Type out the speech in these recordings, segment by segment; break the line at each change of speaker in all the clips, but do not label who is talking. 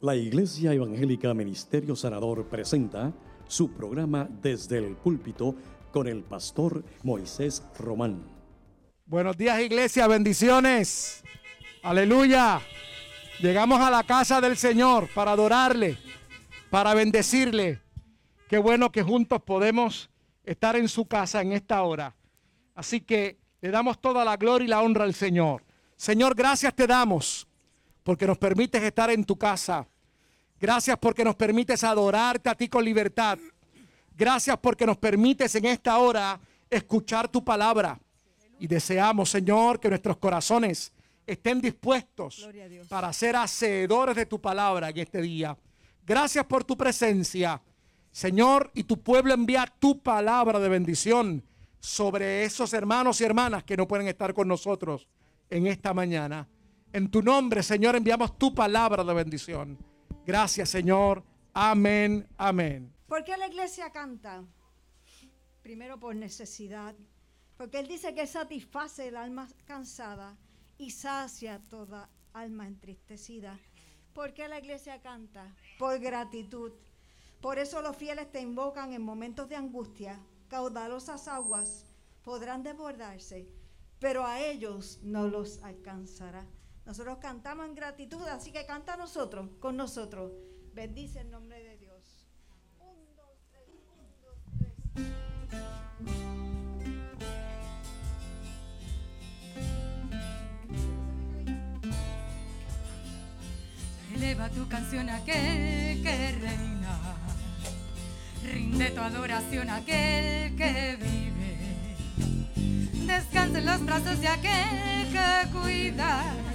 La Iglesia Evangélica Ministerio Sanador presenta su programa Desde el Púlpito con el pastor Moisés Román.
Buenos días iglesia, bendiciones. Aleluya. Llegamos a la casa del Señor para adorarle, para bendecirle. Qué bueno que juntos podemos estar en su casa en esta hora. Así que le damos toda la gloria y la honra al Señor. Señor, gracias te damos porque nos permites estar en tu casa. Gracias porque nos permites adorarte a ti con libertad. Gracias porque nos permites en esta hora escuchar tu palabra. Y deseamos, Señor, que nuestros corazones estén dispuestos para ser hacedores de tu palabra en este día. Gracias por tu presencia, Señor, y tu pueblo envía tu palabra de bendición sobre esos hermanos y hermanas que no pueden estar con nosotros en esta mañana. En tu nombre, Señor, enviamos tu palabra de bendición. Gracias, Señor. Amén, amén.
¿Por qué la iglesia canta? Primero por necesidad. Porque Él dice que satisface el alma cansada y sacia toda alma entristecida. ¿Por qué la iglesia canta? Por gratitud. Por eso los fieles te invocan en momentos de angustia. Caudalosas aguas podrán desbordarse, pero a ellos no los alcanzará. Nosotros cantamos en gratitud, así que canta nosotros, con nosotros. Bendice el nombre de Dios. Un, dos, tres, un, dos.
Eleva tu canción a aquel que reina. Rinde tu adoración a aquel que vive. Descansa en los brazos de aquel que cuida.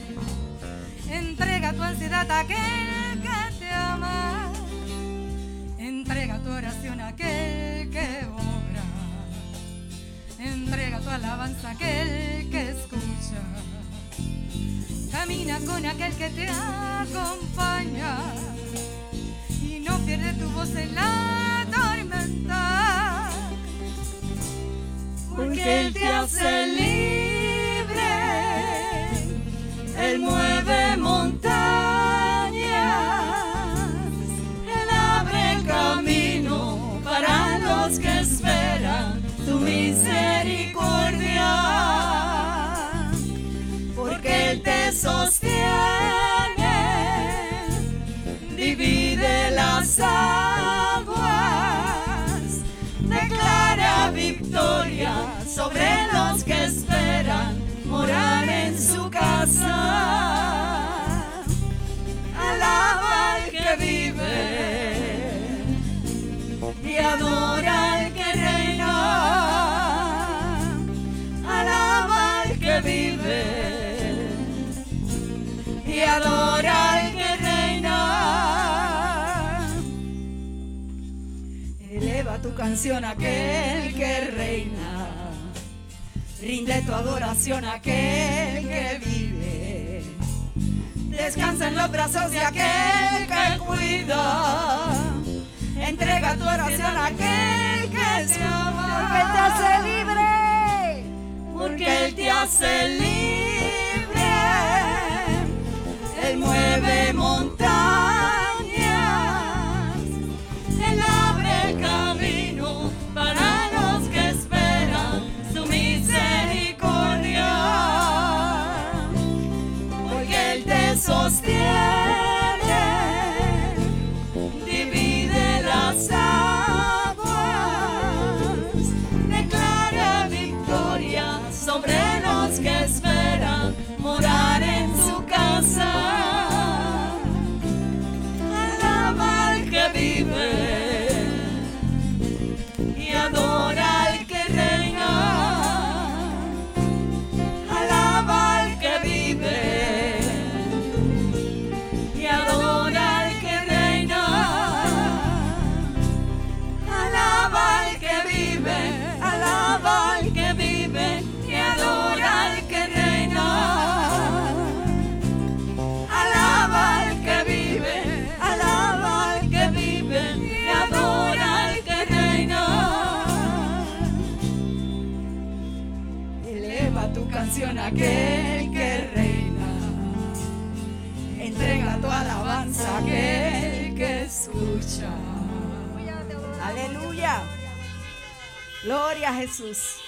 Entrega tu ansiedad a aquel que te ama. Entrega tu oración a aquel que obra. Entrega tu alabanza a aquel que escucha. Camina con aquel que te acompaña y no pierde tu voz en la tormenta. Porque Él te hace libre, casa. Alaba al que vive y adora al que reina. Alaba al que vive y adora al que reina. Eleva tu canción a aquel que reina. Rinde tu adoración a aquel que vive. Descansa en los brazos de aquel que cuida. Entrega tu oración a aquel que te ama.
Porque te hace libre.
Porque Él te hace libre. Él mueve montañas. Yeah. Canción a aquel que reina. entrega tu alabanza a aquel que escucha. Aleluya. Gloria a Jesús.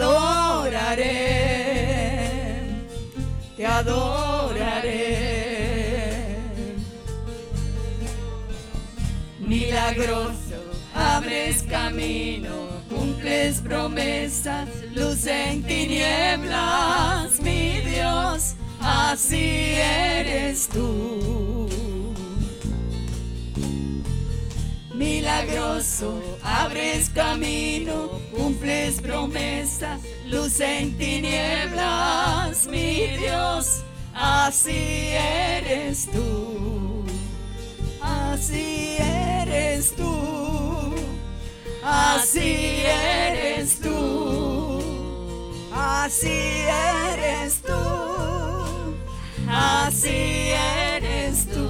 Adoraré, te adoraré. Milagroso, abres camino, cumples promesas, luz en tinieblas, mi Dios, así eres tú. Milagroso, abres camino, cumples promesas, luz en tinieblas, mi Dios, así eres tú. Así eres tú, así eres tú, así eres tú, así eres tú.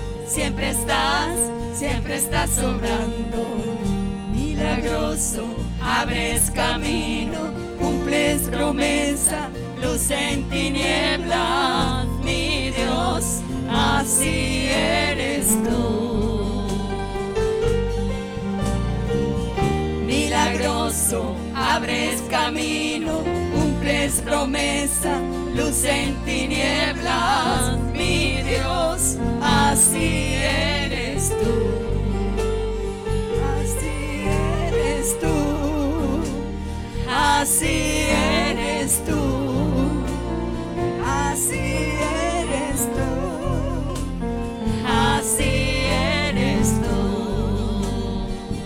Siempre estás, siempre estás sobrando. Milagroso, abres camino, cumples promesa, luz en tinieblas, mi Dios, así eres tú. Milagroso, abres camino, promesa, luz en tinieblas, mi Dios, así eres tú. Así eres tú, así eres tú, así eres tú, así eres tú,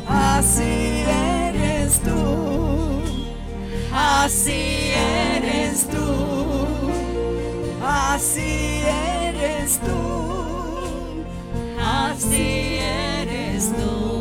así eres así eres tú, así eres tú, así eres tú.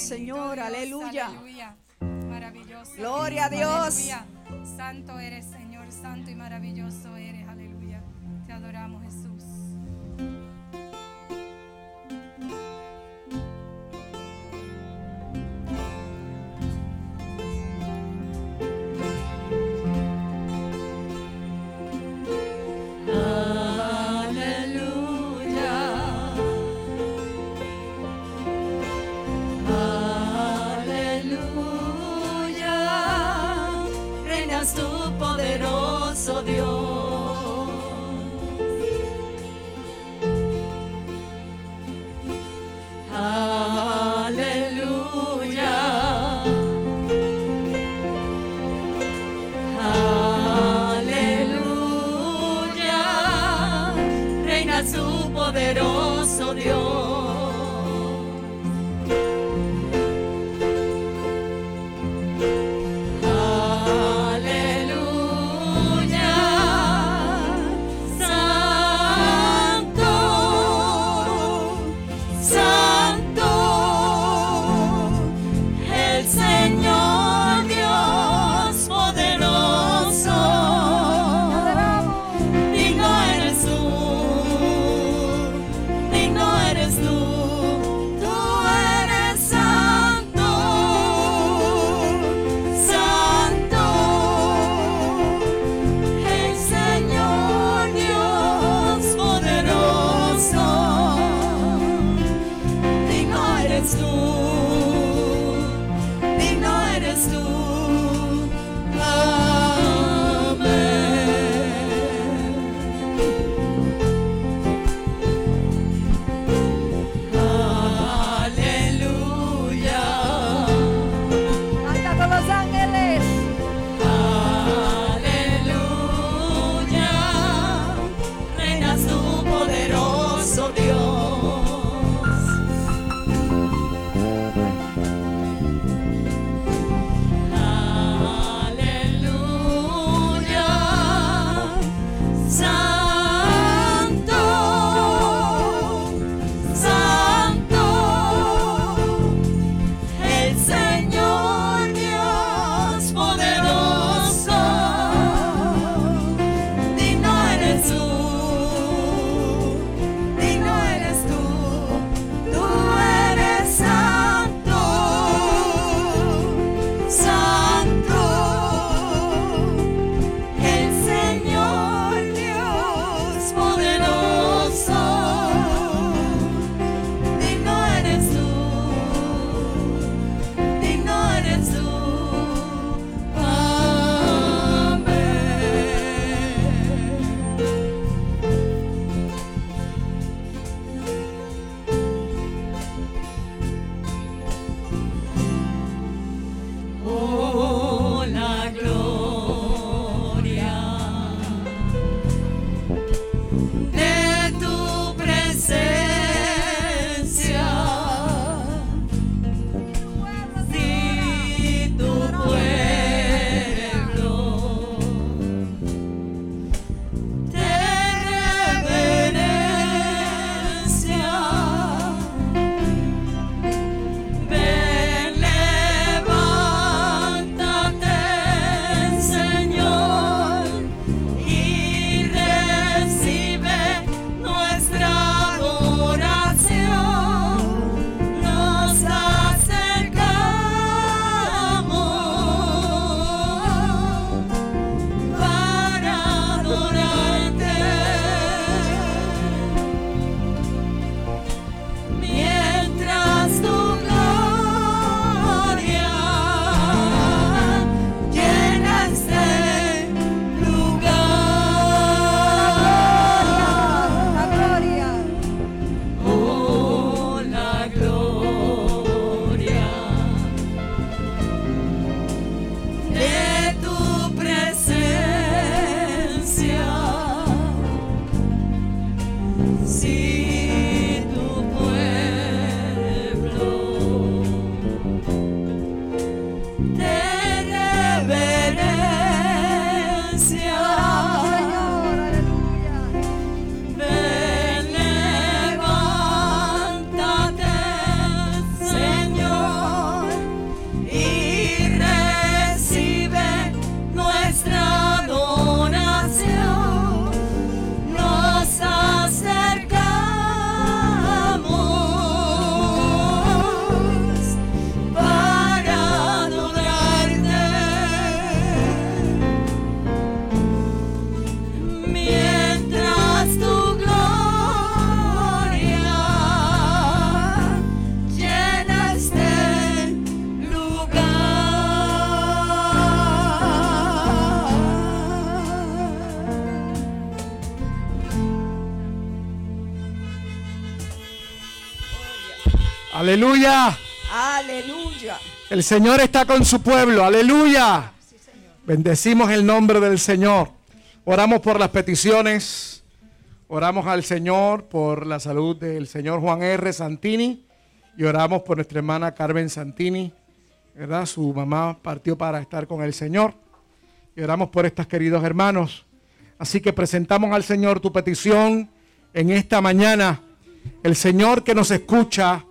Señor, Dios,
aleluya.
aleluya. Maravilloso.
Gloria a Dios.
Aleluya. Santo eres, Señor, santo y maravilloso eres, aleluya. Te adoramos, Jesús.
Aleluya. Aleluya.
El Señor está con su pueblo. Aleluya. Bendecimos el nombre del Señor. Oramos por las peticiones. Oramos al Señor por la salud del señor Juan R. Santini. Y oramos por nuestra hermana Carmen Santini. ¿Verdad? Su mamá partió para estar con el Señor. Y oramos por estos queridos hermanos. Así que presentamos al Señor tu petición en esta mañana. El Señor que nos escucha,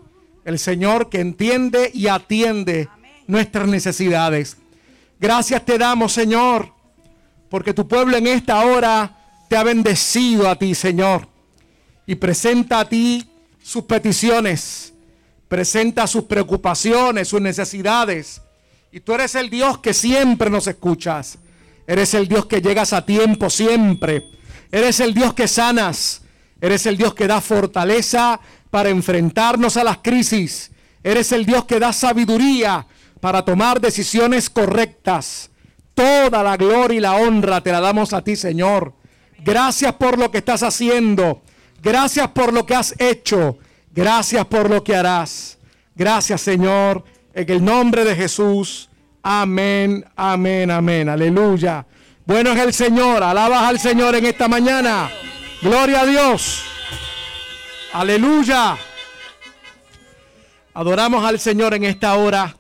el Señor que entiende y atiende nuestras necesidades. Gracias te damos, Señor, porque tu pueblo en esta hora te ha bendecido a ti, Señor. Y presenta a ti sus peticiones, presenta sus preocupaciones, sus necesidades. Y tú eres el Dios que siempre nos escuchas. Eres el Dios que llegas a tiempo siempre. Eres el Dios que sanas. Eres el Dios que da fortaleza para enfrentarnos a las crisis. Eres el Dios que da sabiduría para tomar decisiones correctas. Toda la gloria y la honra te la damos a ti, Señor. Gracias por lo que estás haciendo. Gracias por lo que has hecho. Gracias por lo que harás. Gracias, Señor. En el nombre de Jesús. Amén, amén, amén. Aleluya. Bueno es el Señor. Alabas al Señor en esta mañana. Gloria a Dios. Aleluya. Adoramos al Señor en esta hora.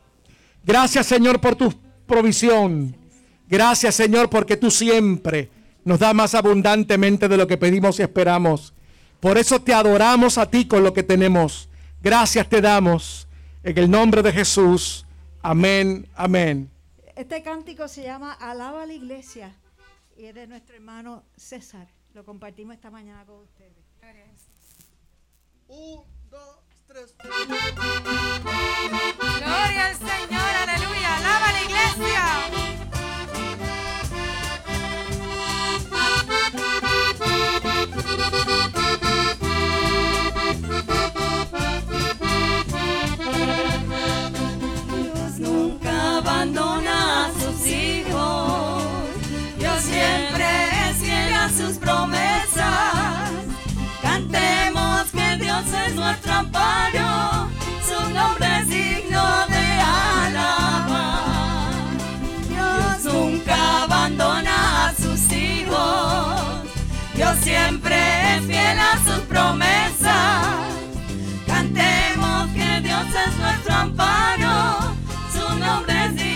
Gracias Señor por tu provisión. Gracias Señor porque tú siempre nos das más abundantemente de lo que pedimos y esperamos. Por eso te adoramos a ti con lo que tenemos. Gracias te damos. En el nombre de Jesús. Amén, amén.
Este cántico se llama Alaba a la iglesia y es de nuestro hermano César. Lo compartimos esta mañana con ustedes.
Un, dos, tres.
Gloria al Señor, aleluya. Alaba a la iglesia.
Dios nunca abandona a sus hijos. Dios siempre es fiel a sus promesas. Que Dios es nuestro amparo. Su nombre es digno de alabar. Dios nunca abandona a sus hijos. Dios siempre es fiel a sus promesas. Cantemos que Dios es nuestro amparo, su nombre es digno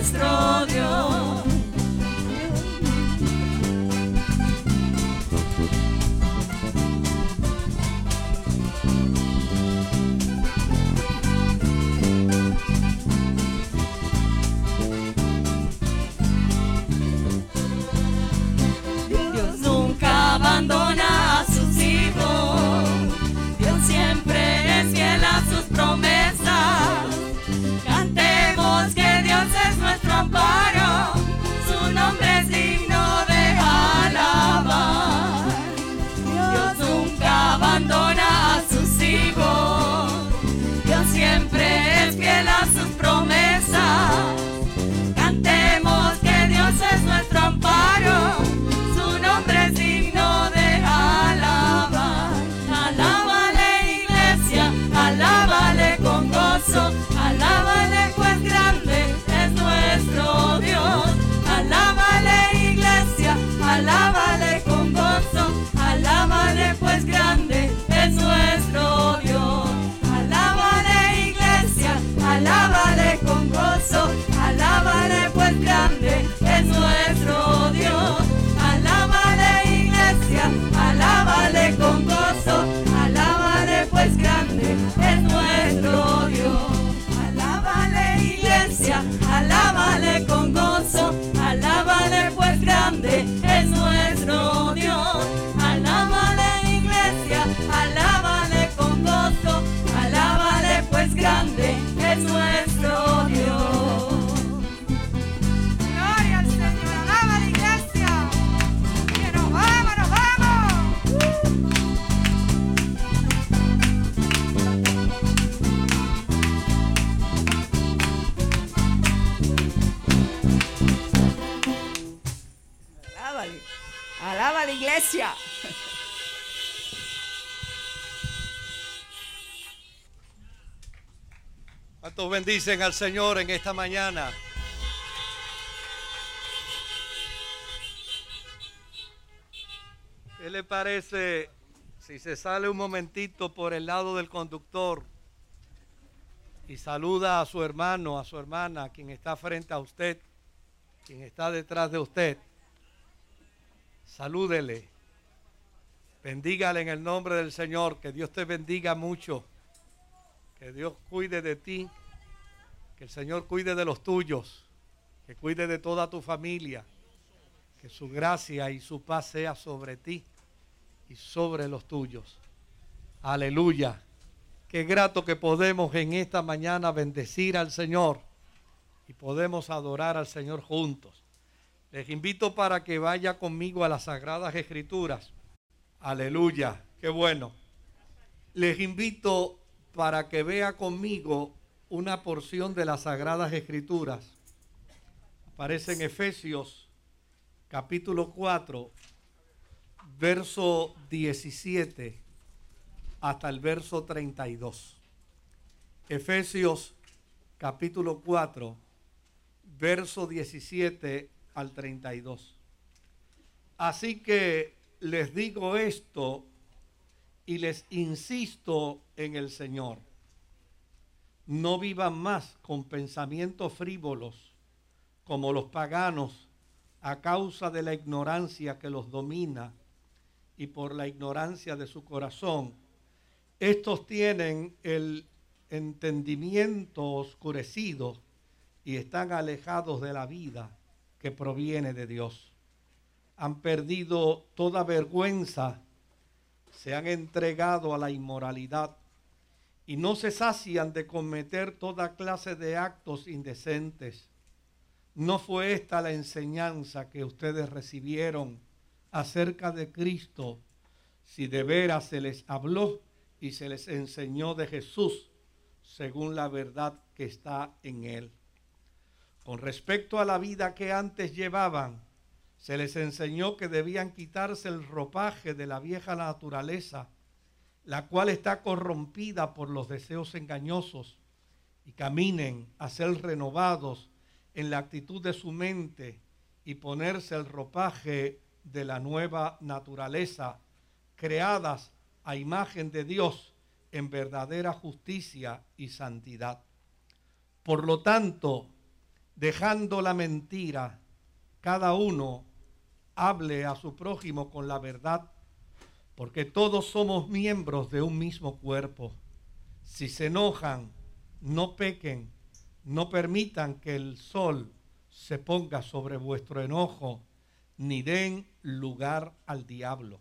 nuestro Dios.
Iglesia.
¿Cuántos bendicen al Señor en esta mañana? ¿Qué le parece si se sale un momentito por el lado del conductor y saluda a su hermano, a su hermana, quien está frente a usted, quien está detrás de usted? Salúdele. Bendígale en el nombre del Señor. Que Dios te bendiga mucho. Que Dios cuide de ti. Que el Señor cuide de los tuyos. Que cuide de toda tu familia. Que su gracia y su paz sea sobre ti y sobre los tuyos. Aleluya. Qué grato que podemos en esta mañana bendecir al Señor y podemos adorar al Señor juntos. Les invito para que vaya conmigo a las Sagradas Escrituras. Aleluya. Qué bueno. Les invito para que vea conmigo una porción de las Sagradas Escrituras. Aparece en Efesios capítulo 4, verso 17 hasta el verso 32. Efesios capítulo 4, verso 17 al 32. Así que les digo esto y les insisto en el Señor. No vivan más con pensamientos frívolos como los paganos a causa de la ignorancia que los domina y por la ignorancia de su corazón. Estos tienen el entendimiento oscurecido y están alejados de la vida que proviene de Dios. Han perdido toda vergüenza, se han entregado a la inmoralidad y no se sacian de cometer toda clase de actos indecentes. ¿No fue esta la enseñanza que ustedes recibieron acerca de Cristo si de veras se les habló y se les enseñó de Jesús según la verdad que está en él? Con respecto a la vida que antes llevaban, se les enseñó que debían quitarse el ropaje de la vieja naturaleza, la cual está corrompida por los deseos engañosos, y caminen a ser renovados en la actitud de su mente y ponerse el ropaje de la nueva naturaleza, creadas a imagen de Dios en verdadera justicia y santidad. Por lo tanto, dejando la mentira, cada uno hable a su prójimo con la verdad, porque todos somos miembros de un mismo cuerpo. Si se enojan, no pequen, no permitan que el sol se ponga sobre vuestro enojo, ni den lugar al diablo.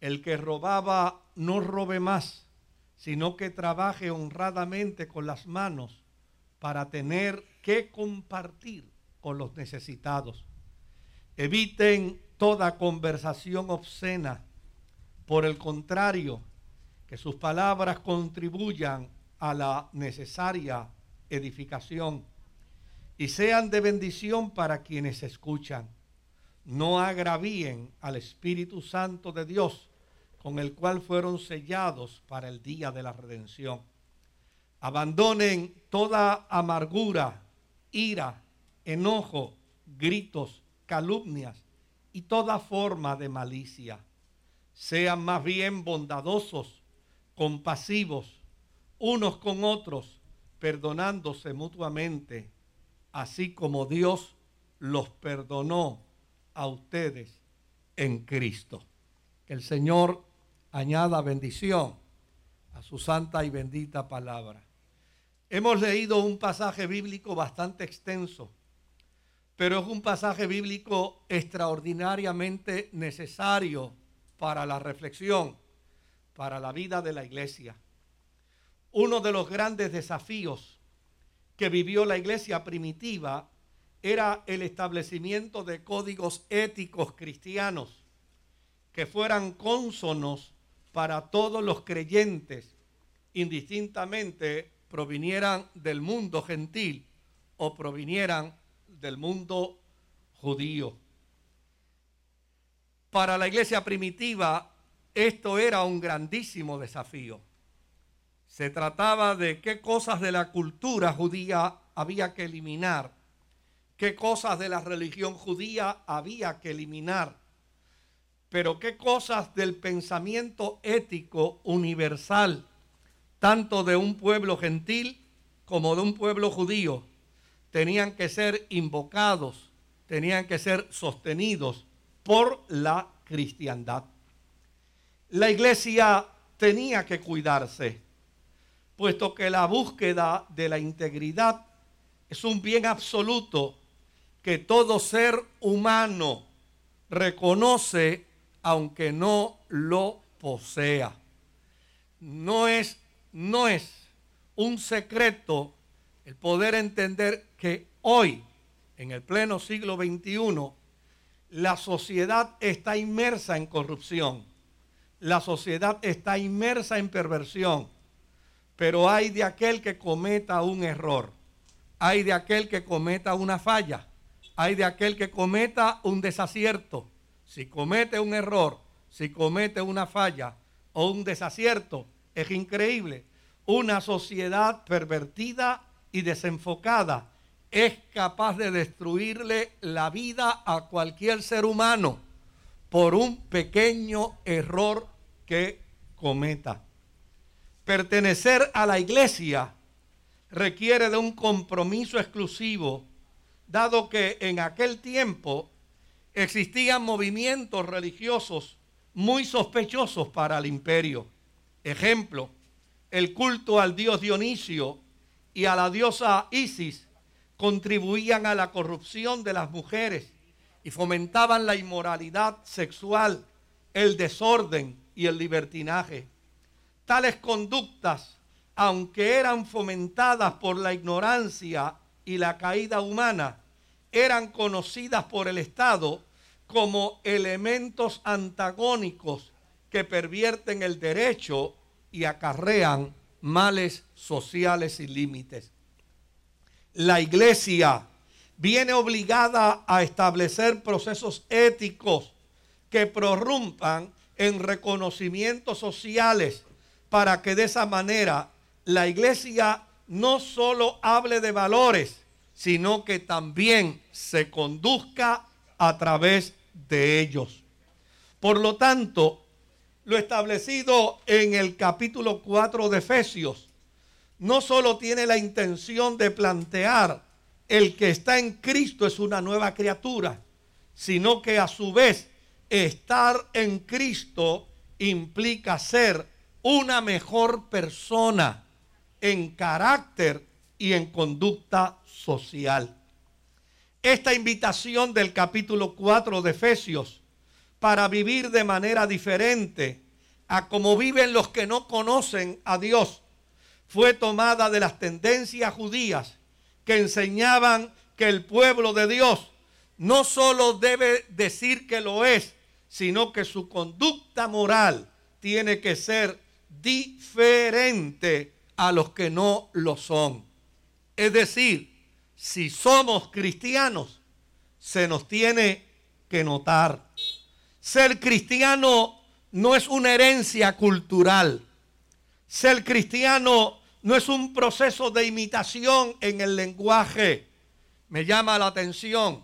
El que robaba no robe más, sino que trabaje honradamente con las manos para tener que compartir con los necesitados. Eviten toda conversación obscena. Por el contrario, que sus palabras contribuyan a la necesaria edificación y sean de bendición para quienes escuchan. No agravíen al Espíritu Santo de Dios, con el cual fueron sellados para el día de la redención. Abandonen toda amargura, ira, enojo, gritos, calumnias y toda forma de malicia. Sean más bien bondadosos, compasivos, unos con otros, perdonándose mutuamente, así como Dios los perdonó a ustedes en Cristo. Que el Señor añada bendición a su santa y bendita palabra. Hemos leído un pasaje bíblico bastante extenso, pero es un pasaje bíblico extraordinariamente necesario para la reflexión, para la vida de la iglesia. Uno de los grandes desafíos que vivió la iglesia primitiva era el establecimiento de códigos éticos cristianos que fueran cónsonos para todos los creyentes, indistintamente provinieran del mundo gentil o provinieran del mundo judío. Para la iglesia primitiva esto era un grandísimo desafío. Se trataba de qué cosas de la cultura judía había que eliminar, qué cosas de la religión judía había que eliminar, pero qué cosas del pensamiento ético universal, tanto de un pueblo gentil como de un pueblo judío, tenían que ser invocados, tenían que ser sostenidos por la cristiandad. La iglesia tenía que cuidarse, puesto que la búsqueda de la integridad es un bien absoluto que todo ser humano reconoce aunque no lo posea. No es, no es un secreto el poder entender que hoy, en el pleno siglo XXI, la sociedad está inmersa en corrupción. La sociedad está inmersa en perversión. Pero hay de aquel que cometa un error. Hay de aquel que cometa una falla. Hay de aquel que cometa un desacierto. Si comete un error, si comete una falla o un desacierto, es increíble. Una sociedad pervertida y desenfocada es capaz de destruirle la vida a cualquier ser humano por un pequeño error que cometa. Pertenecer a la iglesia requiere de un compromiso exclusivo, dado que en aquel tiempo existían movimientos religiosos muy sospechosos para el imperio. Ejemplo, el culto al dios Dionisio y a la diosa Isis contribuían a la corrupción de las mujeres y fomentaban la inmoralidad sexual, el desorden y el libertinaje. Tales conductas, aunque eran fomentadas por la ignorancia y la caída humana, eran conocidas por el Estado como elementos antagónicos que pervierten el derecho y acarrean males sociales sin límites. La iglesia viene obligada a establecer procesos éticos que prorrumpan en reconocimientos sociales para que de esa manera la iglesia no solo hable de valores, sino que también se conduzca a través de ellos. Por lo tanto, lo establecido en el capítulo 4 de Efesios no solo tiene la intención de plantear el que está en Cristo es una nueva criatura, sino que a su vez estar en Cristo implica ser una mejor persona en carácter y en conducta social. Esta invitación del capítulo 4 de Efesios para vivir de manera diferente a como viven los que no conocen a Dios fue tomada de las tendencias judías que enseñaban que el pueblo de Dios no solo debe decir que lo es, sino que su conducta moral tiene que ser diferente a los que no lo son. Es decir, si somos cristianos, se nos tiene que notar. Ser cristiano no es una herencia cultural. Ser cristiano no es un proceso de imitación en el lenguaje. Me llama la atención.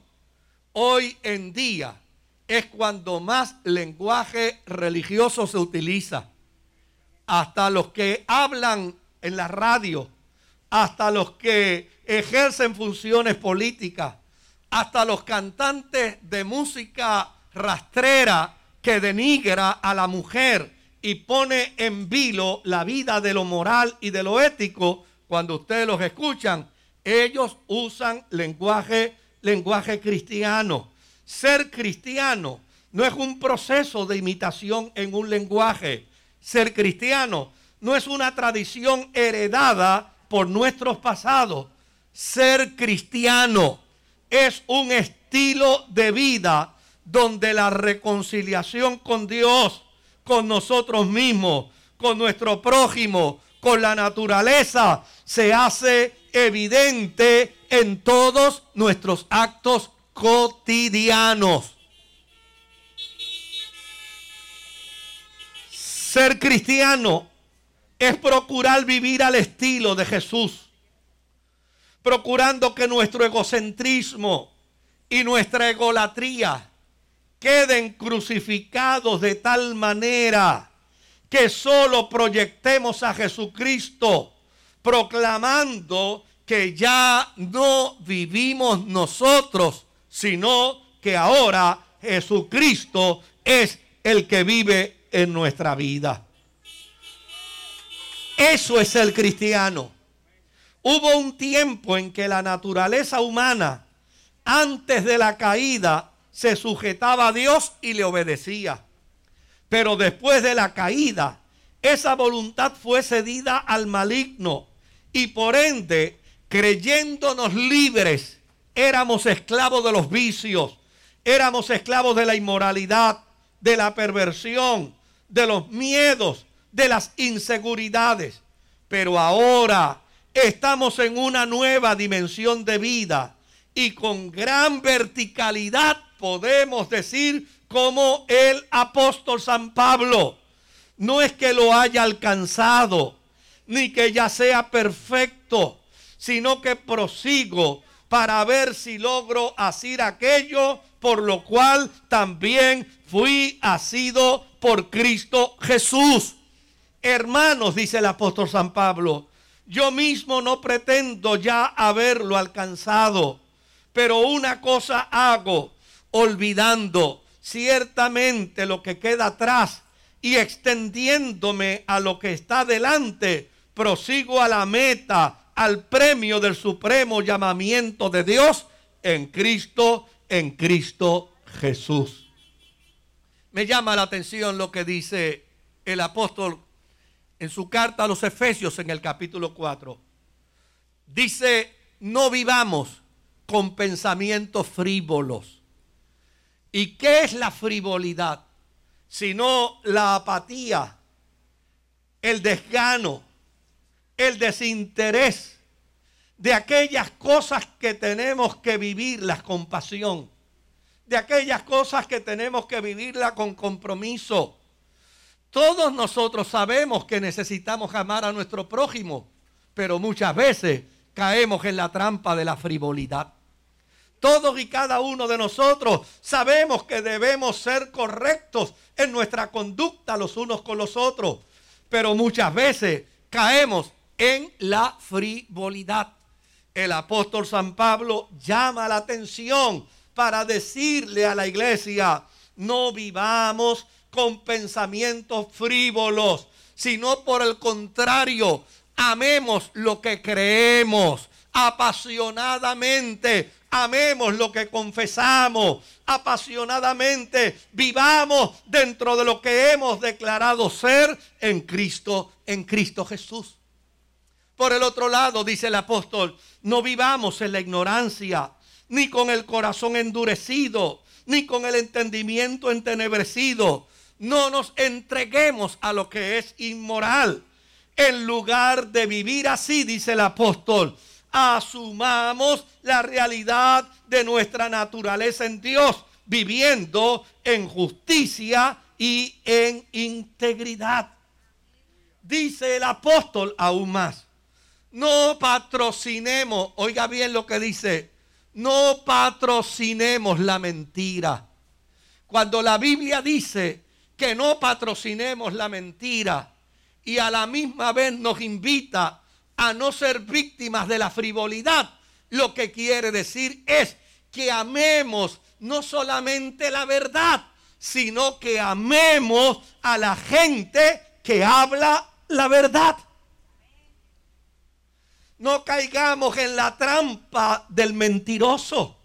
Hoy en día es cuando más lenguaje religioso se utiliza. Hasta los que hablan en la radio, hasta los que ejercen funciones políticas, hasta los cantantes de música rastrera que denigra a la mujer y pone en vilo la vida de lo moral y de lo ético, cuando ustedes los escuchan, ellos usan lenguaje, lenguaje cristiano. Ser cristiano no es un proceso de imitación en un lenguaje. Ser cristiano no es una tradición heredada por nuestros pasados. Ser cristiano es un estilo de vida donde la reconciliación con Dios con nosotros mismos, con nuestro prójimo, con la naturaleza, se hace evidente en todos nuestros actos cotidianos. Ser cristiano es procurar vivir al estilo de Jesús, procurando que nuestro egocentrismo y nuestra egolatría queden crucificados de tal manera que solo proyectemos a Jesucristo proclamando que ya no vivimos nosotros, sino que ahora Jesucristo es el que vive en nuestra vida. Eso es el cristiano. Hubo un tiempo en que la naturaleza humana, antes de la caída, se sujetaba a Dios y le obedecía. Pero después de la caída, esa voluntad fue cedida al maligno y por ende, creyéndonos libres, éramos esclavos de los vicios, éramos esclavos de la inmoralidad, de la perversión, de los miedos, de las inseguridades. Pero ahora estamos en una nueva dimensión de vida y con gran verticalidad podemos decir como el apóstol San Pablo. No es que lo haya alcanzado, ni que ya sea perfecto, sino que prosigo para ver si logro hacer aquello por lo cual también fui asido por Cristo Jesús. Hermanos, dice el apóstol San Pablo, yo mismo no pretendo ya haberlo alcanzado, pero una cosa hago, olvidando ciertamente lo que queda atrás y extendiéndome a lo que está delante, prosigo a la meta, al premio del supremo llamamiento de Dios en Cristo, en Cristo Jesús. Me llama la atención lo que dice el apóstol en su carta a los Efesios en el capítulo 4. Dice, no vivamos con pensamientos frívolos. ¿Y qué es la frivolidad? Sino la apatía, el desgano, el desinterés de aquellas cosas que tenemos que vivirlas con pasión, de aquellas cosas que tenemos que vivirlas con compromiso. Todos nosotros sabemos que necesitamos amar a nuestro prójimo, pero muchas veces caemos en la trampa de la frivolidad. Todos y cada uno de nosotros sabemos que debemos ser correctos en nuestra conducta los unos con los otros, pero muchas veces caemos en la frivolidad. El apóstol San Pablo llama la atención para decirle a la iglesia, no vivamos con pensamientos frívolos, sino por el contrario, amemos lo que creemos apasionadamente, amemos lo que confesamos, apasionadamente vivamos dentro de lo que hemos declarado ser en Cristo, en Cristo Jesús. Por el otro lado, dice el apóstol, no vivamos en la ignorancia, ni con el corazón endurecido, ni con el entendimiento entenebrecido. No nos entreguemos a lo que es inmoral. En lugar de vivir así, dice el apóstol, asumamos la realidad de nuestra naturaleza en Dios, viviendo en justicia y en integridad. Dice el apóstol aún más, no patrocinemos, oiga bien lo que dice, no patrocinemos la mentira. Cuando la Biblia dice que no patrocinemos la mentira y a la misma vez nos invita a no ser víctimas de la frivolidad, lo que quiere decir es que amemos no solamente la verdad, sino que amemos a la gente que habla la verdad. No caigamos en la trampa del mentiroso.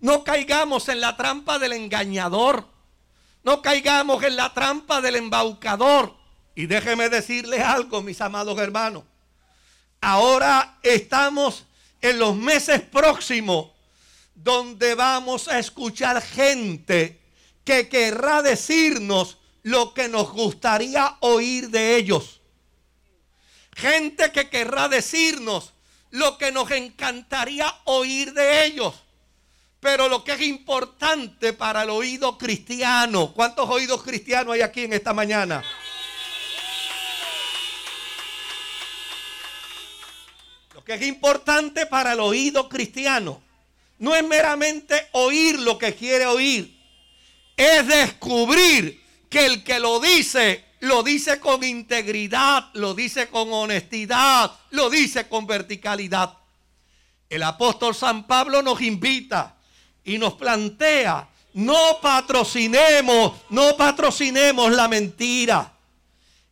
No caigamos en la trampa del engañador. No caigamos en la trampa del embaucador. Y déjeme decirles algo, mis amados hermanos. Ahora estamos en los meses próximos donde vamos a escuchar gente que querrá decirnos lo que nos gustaría oír de ellos. Gente que querrá decirnos lo que nos encantaría oír de ellos. Pero lo que es importante para el oído cristiano, ¿cuántos oídos cristianos hay aquí en esta mañana? Que es importante para el oído cristiano no es meramente oír lo que quiere oír, es descubrir que el que lo dice, lo dice con integridad, lo dice con honestidad, lo dice con verticalidad. El apóstol San Pablo nos invita y nos plantea, no patrocinemos, no patrocinemos la mentira.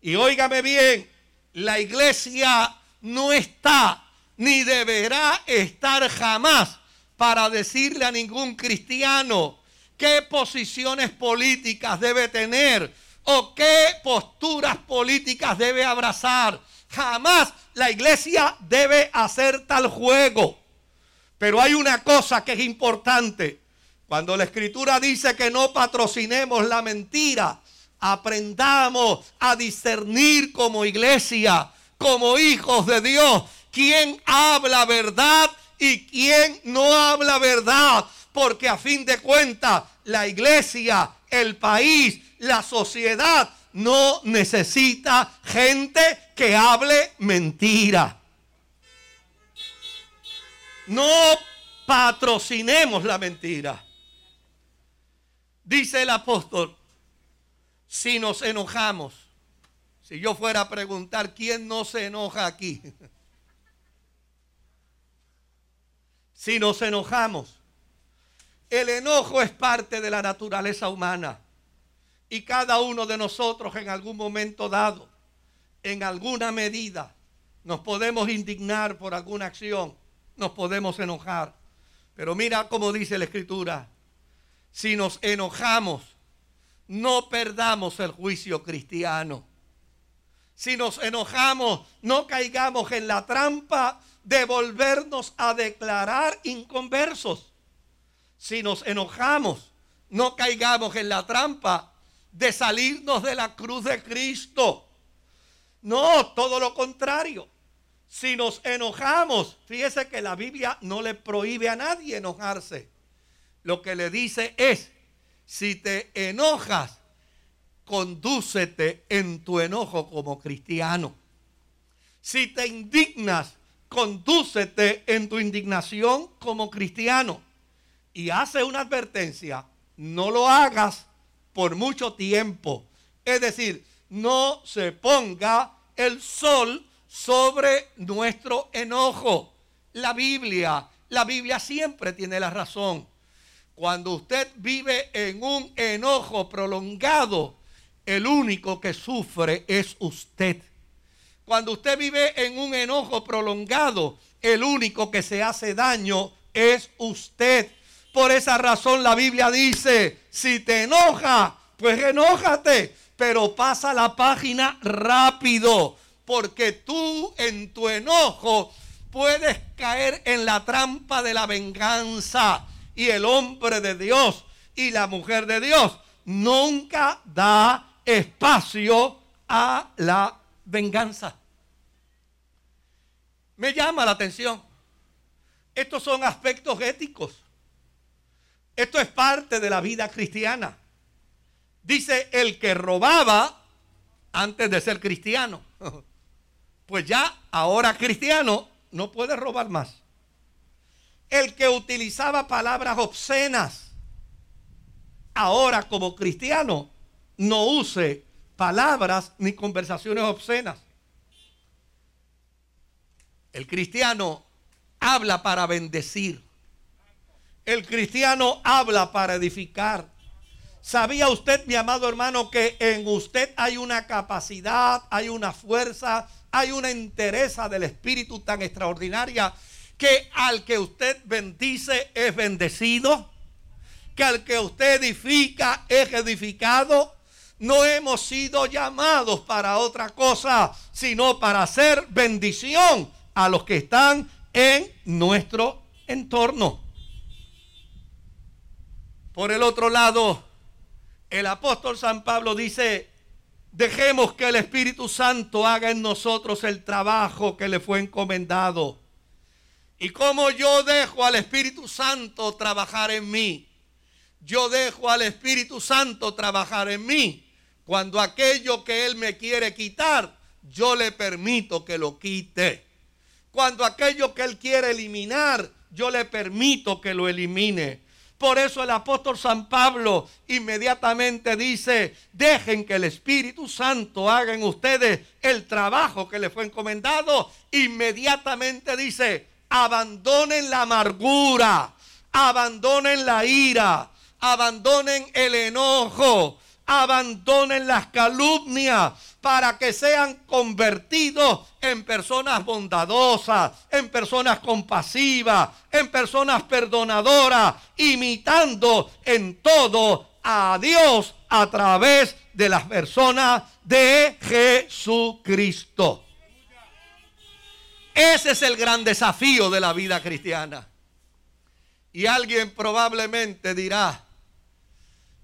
Y óigame bien, la iglesia no está ni deberá estar jamás para decirle a ningún cristiano qué posiciones políticas debe tener o qué posturas políticas debe abrazar. Jamás la iglesia debe hacer tal juego. Pero hay una cosa que es importante. Cuando la escritura dice que no patrocinemos la mentira, aprendamos a discernir como iglesia, como hijos de Dios, quién habla verdad y quién no habla verdad. Porque a fin de cuentas, la iglesia, el país, la sociedad no necesita gente que hable mentira. No patrocinemos la mentira. Dice el apóstol, si nos enojamos, si yo fuera a preguntar quién no se enoja aquí, si nos enojamos, el enojo es parte de la naturaleza humana y cada uno de nosotros en algún momento dado, en alguna medida, nos podemos indignar por alguna acción, nos podemos enojar. Pero mira cómo dice la escritura, si nos enojamos, no perdamos el juicio cristiano. Si nos enojamos, no caigamos en la trampa de volvernos a declarar inconversos. Si nos enojamos, no caigamos en la trampa de salirnos de la cruz de Cristo. No, todo lo contrario. Si nos enojamos, fíjese que la Biblia no le prohíbe a nadie enojarse. Lo que le dice es, si te enojas, condúcete en tu enojo como cristiano. Si te indignas, condúcete en tu indignación como cristiano. Y hace una advertencia, no lo hagas por mucho tiempo. Es decir, no se ponga el sol sobre nuestro enojo. La Biblia, la Biblia siempre tiene la razón. Cuando usted vive en un enojo prolongado, el único que sufre es usted. Cuando usted vive en un enojo prolongado, el único que se hace daño es usted. Por esa razón la Biblia dice, si te enoja, pues enójate, pero pasa la página rápido porque tú en tu enojo puedes caer en la trampa de la venganza. Y el hombre de Dios y la mujer de Dios nunca da espacio a la venganza. Me llama la atención. Estos son aspectos éticos. Esto es parte de la vida cristiana. Dice el que robaba antes de ser cristiano. pues ya ahora cristiano no puede robar más. El que utilizaba palabras obscenas, ahora como cristiano no use palabras ni conversaciones obscenas. El cristiano habla para bendecir. El cristiano habla para edificar. ¿Sabía usted, mi amado hermano, que en usted hay una capacidad, hay una fuerza, hay una entereza del Espíritu tan extraordinaria que al que usted bendice es bendecido, que al que usted edifica es edificado. No hemos sido llamados para otra cosa, sino para hacer bendición a los que están en nuestro entorno. Por el otro lado, el apóstol San Pablo dice, Dejemos que el Espíritu Santo haga en nosotros el trabajo que le fue encomendado. Y como yo dejo al Espíritu Santo trabajar en mí, yo dejo al Espíritu Santo trabajar en mí. Cuando aquello que Él me quiere quitar, yo le permito que lo quite. Cuando aquello que Él quiere eliminar, yo le permito que lo elimine. Por eso el apóstol San Pablo inmediatamente dice, dejen que el Espíritu Santo haga en ustedes el trabajo que le fue encomendado. Inmediatamente dice, abandonen la amargura, abandonen la ira, abandonen el enojo, abandonen las calumnias para que sean convertidos en personas bondadosas, en personas compasivas, en personas perdonadoras, imitando en todo a Dios a través de las personas de Jesucristo. Ese es el gran desafío de la vida cristiana. Y alguien probablemente dirá,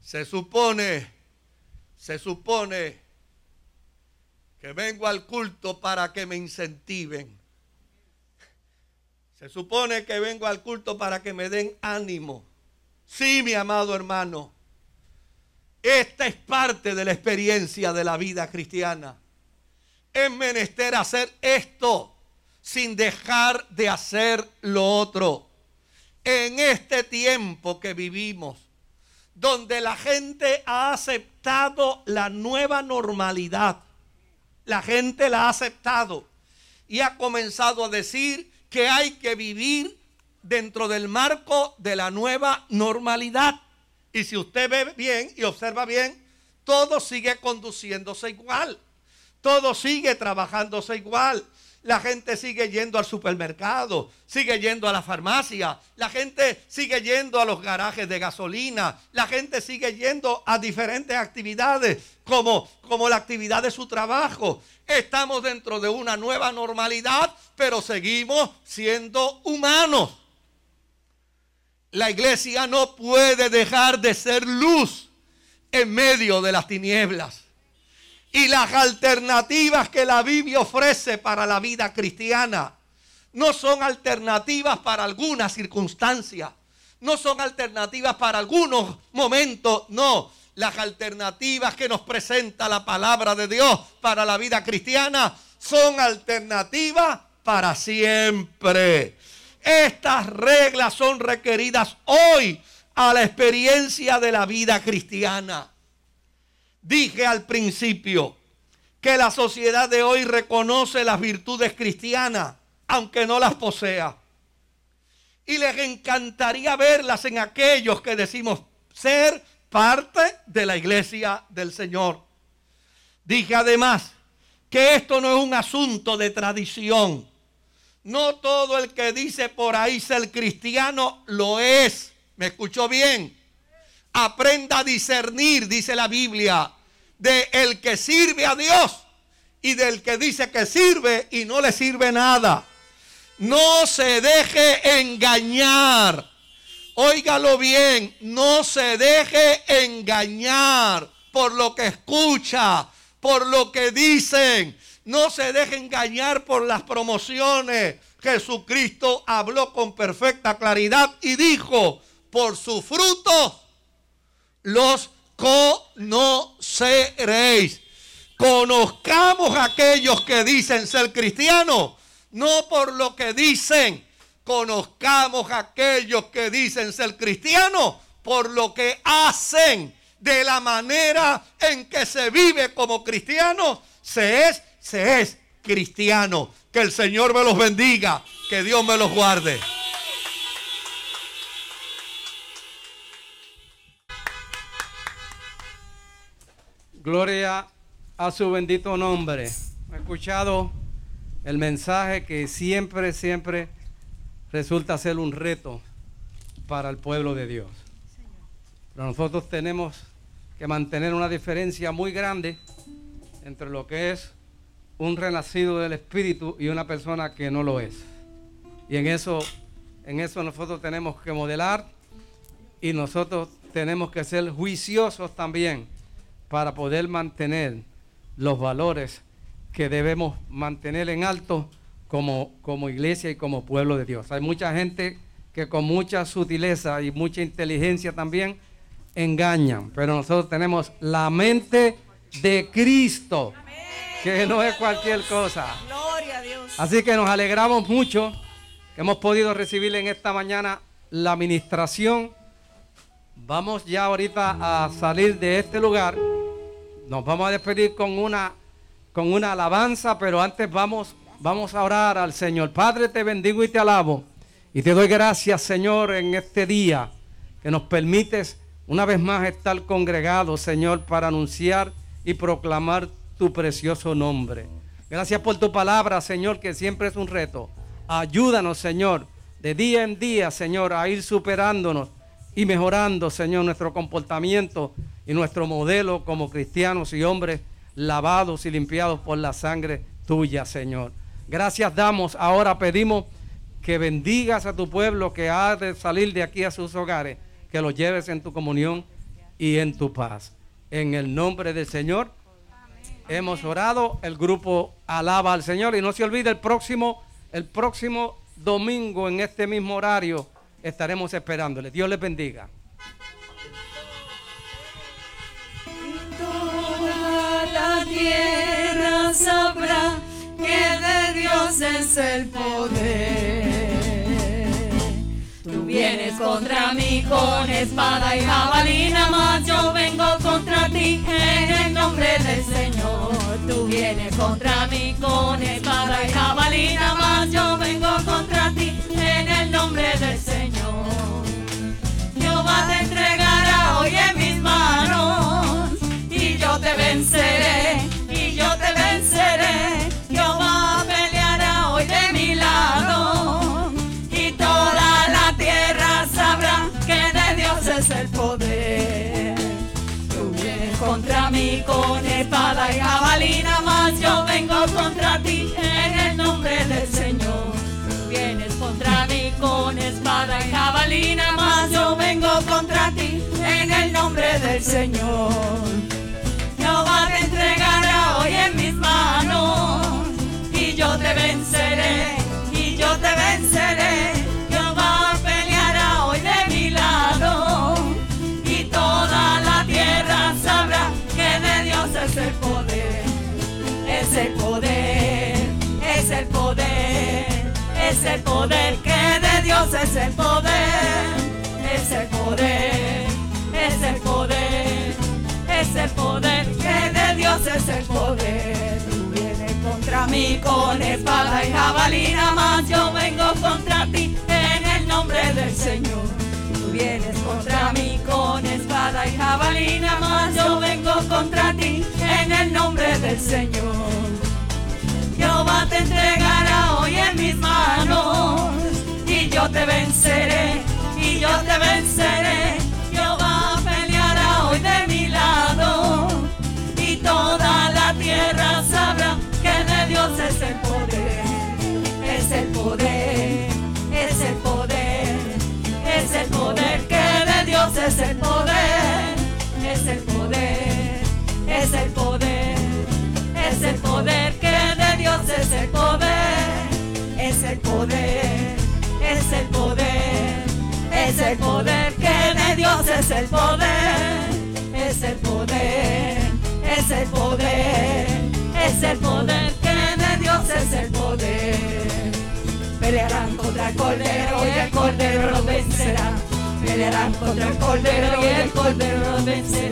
se supone, se supone que vengo al culto para que me incentiven. Se supone que vengo al culto para que me den ánimo. Sí, mi amado hermano. Esta es parte de la experiencia de la vida cristiana. Es menester hacer esto sin dejar de hacer lo otro. En este tiempo que vivimos, donde la gente ha aceptado la nueva normalidad. La gente la ha aceptado y ha comenzado a decir que hay que vivir dentro del marco de la nueva normalidad. Y si usted ve bien y observa bien, todo sigue conduciéndose igual. Todo sigue trabajándose igual. La gente sigue yendo al supermercado, sigue yendo a la farmacia, la gente sigue yendo a los garajes de gasolina, la gente sigue yendo a diferentes actividades como, como la actividad de su trabajo. Estamos dentro de una nueva normalidad, pero seguimos siendo humanos. La iglesia no puede dejar de ser luz en medio de las tinieblas y las alternativas que la Biblia ofrece para la vida cristiana no son alternativas para algunas circunstancias, no son alternativas para algunos momentos, no. Las alternativas que nos presenta la palabra de Dios para la vida cristiana son alternativas para siempre. Estas reglas son requeridas hoy a la experiencia de la vida cristiana. Dije al principio que la sociedad de hoy reconoce las virtudes cristianas, aunque no las posea. Y les encantaría verlas en aquellos que decimos ser parte de la iglesia del Señor. Dije además que esto no es un asunto de tradición. No todo el que dice por ahí ser cristiano lo es. ¿Me escuchó bien? Aprenda a discernir, dice la Biblia, de el que sirve a Dios y del que dice que sirve y no le sirve nada. No se deje engañar. Óigalo bien, no se deje engañar por lo que escucha, por lo que dicen. No se deje engañar por las promociones. Jesucristo habló con perfecta claridad y dijo, por su fruto los conoceréis. Conozcamos a aquellos que dicen ser cristianos, no por lo que dicen. Conozcamos a aquellos que dicen ser cristianos por lo que hacen, de la manera en que se vive como cristiano, se es, se es cristiano. Que el Señor me los bendiga, que Dios me los guarde.
Gloria a su bendito nombre. He escuchado el mensaje que siempre, siempre resulta ser un reto para el pueblo de Dios. Pero nosotros tenemos que mantener una diferencia muy grande entre lo que es un renacido del Espíritu y una persona que no lo es. Y en eso, en eso nosotros tenemos que modelar y nosotros tenemos que ser juiciosos también para poder mantener los valores que debemos mantener en alto como, como iglesia y como pueblo de Dios. Hay mucha gente que con mucha sutileza y mucha inteligencia también engañan, pero nosotros tenemos la mente de Cristo, que no es cualquier cosa.
Gloria a Dios.
Así que nos alegramos mucho que hemos podido recibir en esta mañana la administración. Vamos ya ahorita a salir de este lugar. Nos vamos a despedir con una, con una alabanza, pero antes vamos, vamos a orar al Señor. Padre, te bendigo y te alabo. Y te doy gracias, Señor, en este día que nos permites una vez más estar congregados, Señor, para anunciar y proclamar tu precioso nombre. Gracias por tu palabra, Señor, que siempre es un reto. Ayúdanos, Señor, de día en día, Señor, a ir superándonos y mejorando, Señor, nuestro comportamiento y nuestro modelo como cristianos y hombres lavados y limpiados por la sangre tuya, Señor. Gracias damos. Ahora pedimos que bendigas a tu pueblo que ha de salir de aquí a sus hogares, que los lleves en tu comunión y en tu paz. En el nombre del Señor hemos orado. El grupo alaba al Señor y no se olvide el próximo, el próximo domingo en este mismo horario estaremos esperándole. Dios les bendiga.
Tierra sabrá que de Dios es el poder. Tú vienes contra mí con espada y jabalina, mas yo vengo contra ti en el nombre del Señor. Tú vienes contra mí con espada y jabalina, mas yo vengo contra ti en el nombre del Señor. Jehová te entregará hoy en mis manos te venceré, y yo te venceré. Jehová peleará hoy de mi lado y toda la tierra sabrá que de Dios es el poder. Tú vienes contra mí con espada y jabalina, mas yo vengo contra ti en el nombre del Señor. Tú vienes contra mí con espada y jabalina, mas yo vengo contra ti en el nombre del Señor. Te entregará hoy en mis manos. Y yo te venceré, y yo te venceré. Jehová peleará hoy de mi lado. Y toda la tierra sabrá que de Dios es el poder, es el poder, es el poder, es el poder que de Dios es el poder, es el poder, es el poder. Tú vienes contra mí con espada y jabalina, mas yo vengo contra ti en el nombre del Señor. Tú vienes contra mí con espada y jabalina, mas yo vengo contra ti en el nombre del Señor. Jehová te entregará hoy en mis manos y yo te venceré, y yo te venceré. Es el poder, es el poder, es el poder, es el poder que de Dios es el poder, es el poder, es el poder, es el poder que de Dios es el poder, es el poder, es el poder, es el poder que de Dios es el poder, es el poder, es el poder, es el poder que es el poder. Pelearán contra el cordero y el cordero lo vencerá. Pelearán contra el cordero y el cordero lo vencerá.